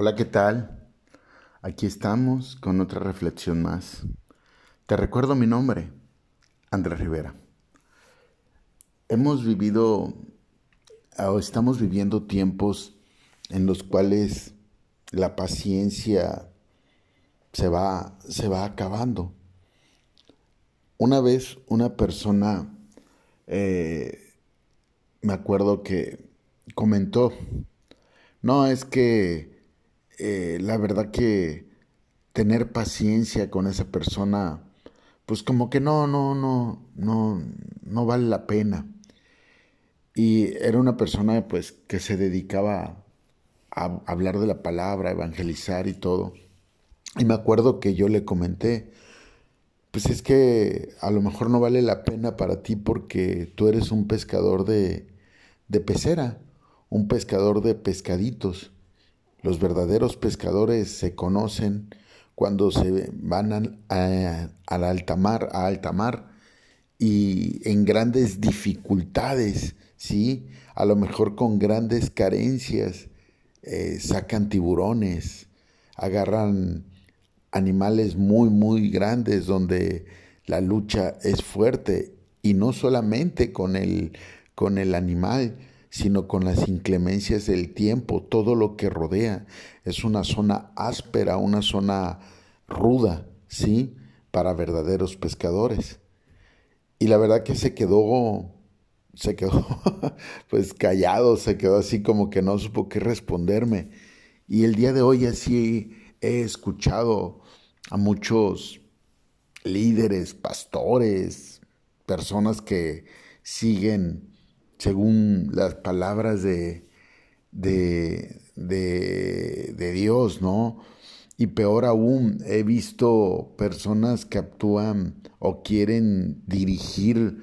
Hola, ¿qué tal? Aquí estamos con otra reflexión más. Te recuerdo mi nombre, Andrés Rivera. Hemos vivido o estamos viviendo tiempos en los cuales la paciencia se va, se va acabando. Una vez una persona, eh, me acuerdo que comentó, no, es que eh, la verdad que tener paciencia con esa persona, pues como que no, no, no, no, no vale la pena. Y era una persona pues que se dedicaba a hablar de la palabra, evangelizar y todo. Y me acuerdo que yo le comenté, pues es que a lo mejor no vale la pena para ti porque tú eres un pescador de, de pecera, un pescador de pescaditos. Los verdaderos pescadores se conocen cuando se van a, al alta mar, a alta mar y en grandes dificultades, ¿sí? A lo mejor con grandes carencias, eh, sacan tiburones, agarran animales muy, muy grandes donde la lucha es fuerte y no solamente con el, con el animal, sino con las inclemencias del tiempo, todo lo que rodea. Es una zona áspera, una zona ruda, ¿sí? Para verdaderos pescadores. Y la verdad que se quedó, se quedó pues callado, se quedó así como que no supo qué responderme. Y el día de hoy así he escuchado a muchos líderes, pastores, personas que siguen según las palabras de, de, de, Dios, ¿no? Y peor aún, he visto personas que actúan o quieren dirigir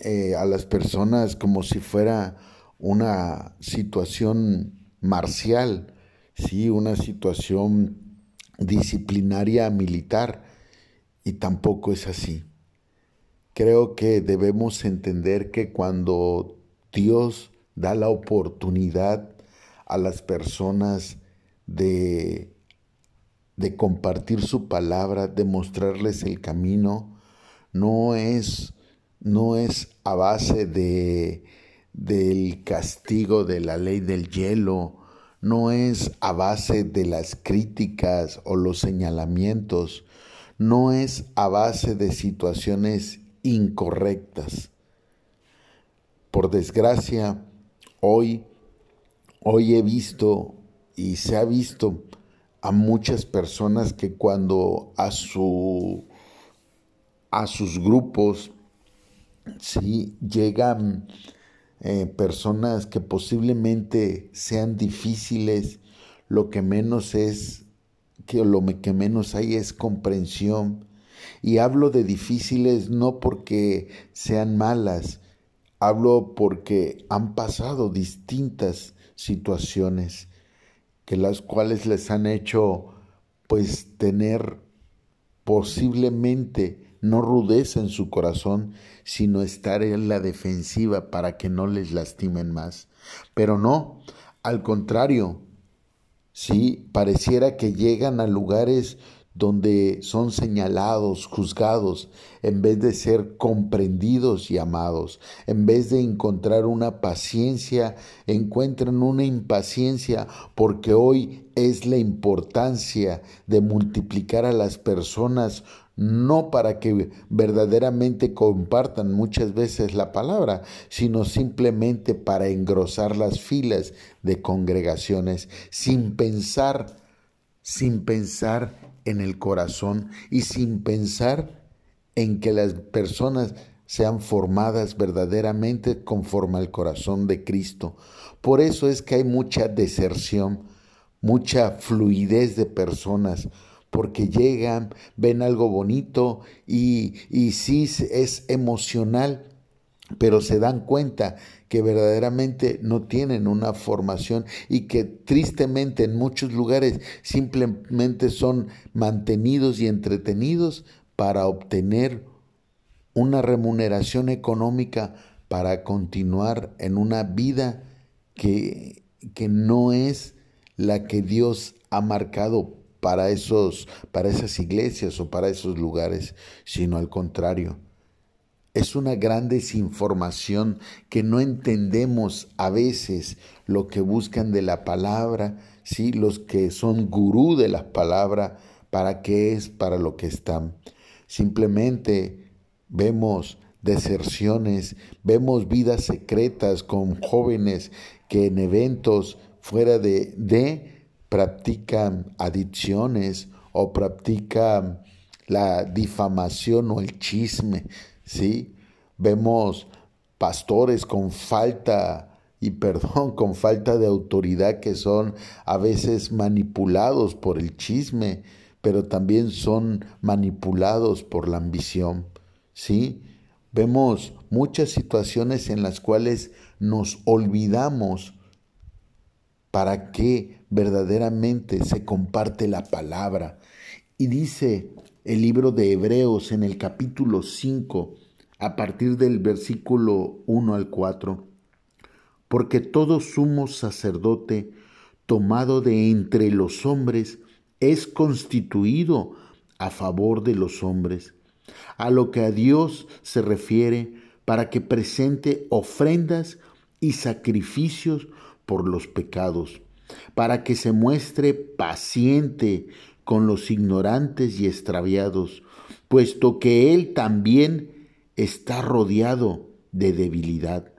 eh, a las personas como si fuera una situación marcial, ¿sí? Una situación disciplinaria militar. Y tampoco es así. Creo que debemos entender que cuando Dios da la oportunidad a las personas de, de compartir su palabra, de mostrarles el camino, no es, no es a base de, del castigo de la ley del hielo, no es a base de las críticas o los señalamientos, no es a base de situaciones incorrectas. Por desgracia, hoy, hoy he visto y se ha visto a muchas personas que cuando a su a sus grupos llegan eh, personas que posiblemente sean difíciles, lo que menos es que lo que menos hay es comprensión. Y hablo de difíciles no porque sean malas, Hablo porque han pasado distintas situaciones que las cuales les han hecho pues tener posiblemente no rudeza en su corazón, sino estar en la defensiva para que no les lastimen más. Pero no, al contrario, sí, pareciera que llegan a lugares donde son señalados, juzgados, en vez de ser comprendidos y amados, en vez de encontrar una paciencia, encuentran una impaciencia porque hoy es la importancia de multiplicar a las personas no para que verdaderamente compartan muchas veces la palabra, sino simplemente para engrosar las filas de congregaciones sin pensar, sin pensar en el corazón y sin pensar en que las personas sean formadas verdaderamente conforme al corazón de Cristo. Por eso es que hay mucha deserción, mucha fluidez de personas, porque llegan, ven algo bonito y, y sí es emocional, pero se dan cuenta que verdaderamente no tienen una formación y que tristemente en muchos lugares simplemente son mantenidos y entretenidos para obtener una remuneración económica para continuar en una vida que, que no es la que Dios ha marcado para, esos, para esas iglesias o para esos lugares, sino al contrario. Es una gran desinformación que no entendemos a veces lo que buscan de la palabra, ¿sí? los que son gurú de la palabra, para qué es, para lo que están. Simplemente vemos deserciones, vemos vidas secretas con jóvenes que en eventos fuera de, de practican adicciones o practican la difamación o el chisme, ¿sí? Vemos pastores con falta y perdón, con falta de autoridad que son a veces manipulados por el chisme, pero también son manipulados por la ambición, ¿sí? Vemos muchas situaciones en las cuales nos olvidamos para que verdaderamente se comparte la palabra. Y dice el libro de Hebreos en el capítulo 5, a partir del versículo 1 al 4, porque todo sumo sacerdote tomado de entre los hombres es constituido a favor de los hombres, a lo que a Dios se refiere para que presente ofrendas y sacrificios por los pecados, para que se muestre paciente con los ignorantes y extraviados, puesto que Él también está rodeado de debilidad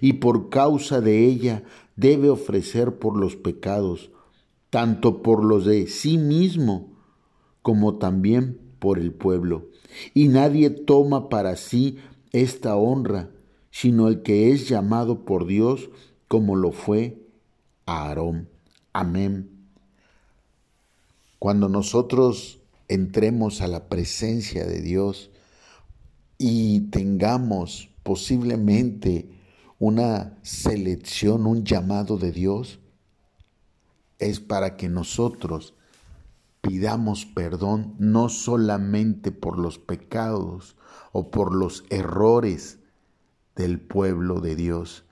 y por causa de ella debe ofrecer por los pecados, tanto por los de sí mismo como también por el pueblo. Y nadie toma para sí esta honra, sino el que es llamado por Dios como lo fue Aarón. Amén. Cuando nosotros entremos a la presencia de Dios, y tengamos posiblemente una selección, un llamado de Dios, es para que nosotros pidamos perdón no solamente por los pecados o por los errores del pueblo de Dios,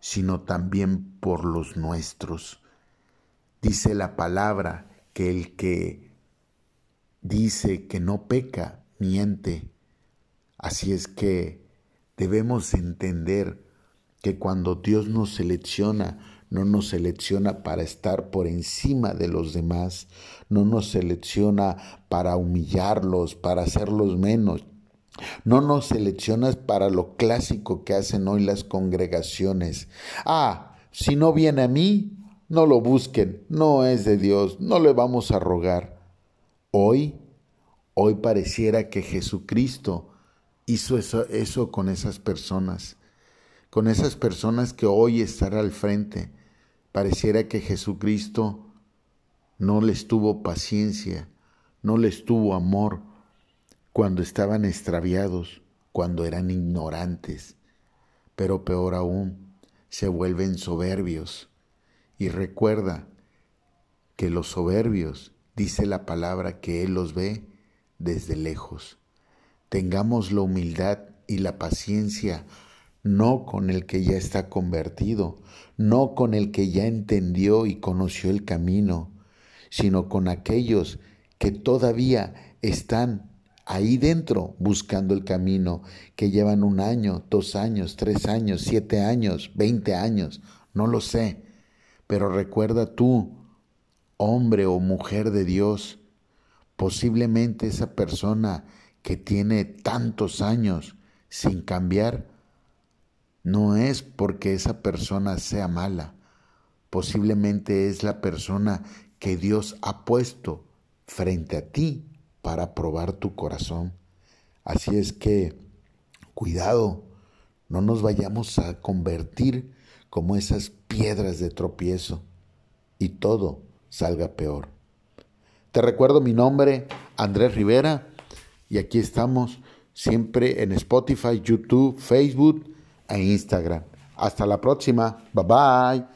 sino también por los nuestros. Dice la palabra que el que dice que no peca, miente Así es que debemos entender que cuando Dios nos selecciona, no nos selecciona para estar por encima de los demás, no nos selecciona para humillarlos, para hacerlos menos. No nos seleccionas para lo clásico que hacen hoy las congregaciones. Ah, si no viene a mí, no lo busquen, no es de Dios, no le vamos a rogar. Hoy, hoy pareciera que Jesucristo hizo eso, con esas personas, con esas personas que hoy están al frente. Pareciera que Jesucristo no les tuvo paciencia, no les tuvo amor cuando estaban extraviados, cuando eran ignorantes, pero peor aún, se vuelven soberbios. Y recuerda que los soberbios, dice la palabra, que Él los ve desde lejos tengamos la humildad y la paciencia no con el que ya está convertido, no con el que ya entendió y conoció el camino, sino con aquellos que todavía están ahí dentro buscando el camino, que llevan un año, dos años, tres años, siete años, veinte años, no lo sé. Pero recuerda tú, hombre o mujer de Dios, posiblemente esa persona que tiene tantos años sin cambiar, no es porque esa persona sea mala, posiblemente es la persona que Dios ha puesto frente a ti para probar tu corazón. Así es que, cuidado, no nos vayamos a convertir como esas piedras de tropiezo y todo salga peor. Te recuerdo mi nombre, Andrés Rivera y aquí estamos siempre en Spotify, YouTube, Facebook e Instagram. Hasta la próxima. Bye bye.